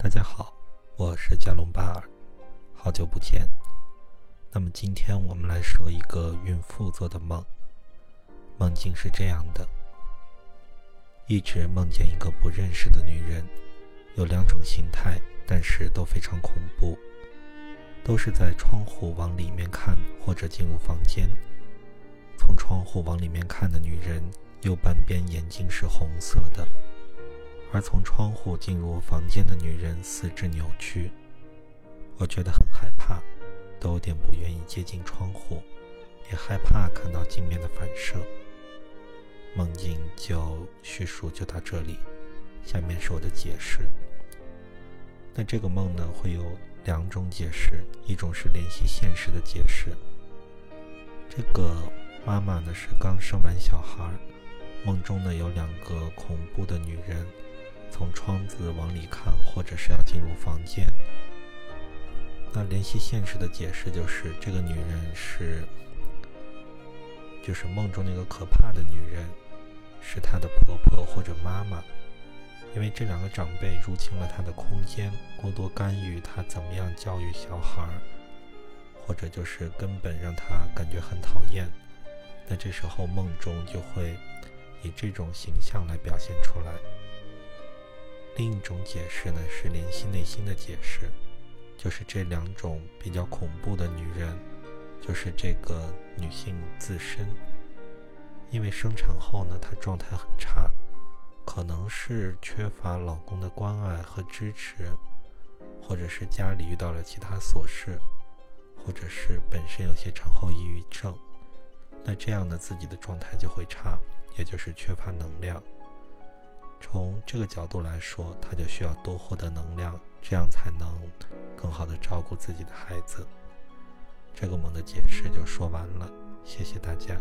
大家好，我是加隆巴尔，好久不见。那么今天我们来说一个孕妇做的梦。梦境是这样的：一直梦见一个不认识的女人，有两种形态，但是都非常恐怖，都是在窗户往里面看或者进入房间。从窗户往里面看的女人，右半边眼睛是红色的。而从窗户进入房间的女人四肢扭曲，我觉得很害怕，都有点不愿意接近窗户，也害怕看到镜面的反射。梦境就叙述就到这里，下面是我的解释。那这个梦呢，会有两种解释，一种是联系现实的解释。这个妈妈呢是刚生完小孩，梦中呢有两个。窗子往里看，或者是要进入房间。那联系现实的解释就是，这个女人是，就是梦中那个可怕的女人，是她的婆婆或者妈妈，因为这两个长辈入侵了她的空间，过多干预她怎么样教育小孩，或者就是根本让她感觉很讨厌。那这时候梦中就会以这种形象来表现出来。另一种解释呢，是联系内心的解释，就是这两种比较恐怖的女人，就是这个女性自身，因为生产后呢，她状态很差，可能是缺乏老公的关爱和支持，或者是家里遇到了其他琐事，或者是本身有些产后抑郁症，那这样呢，自己的状态就会差，也就是缺乏能量。从这个角度来说，他就需要多获得能量，这样才能更好的照顾自己的孩子。这个梦的解释就说完了，谢谢大家。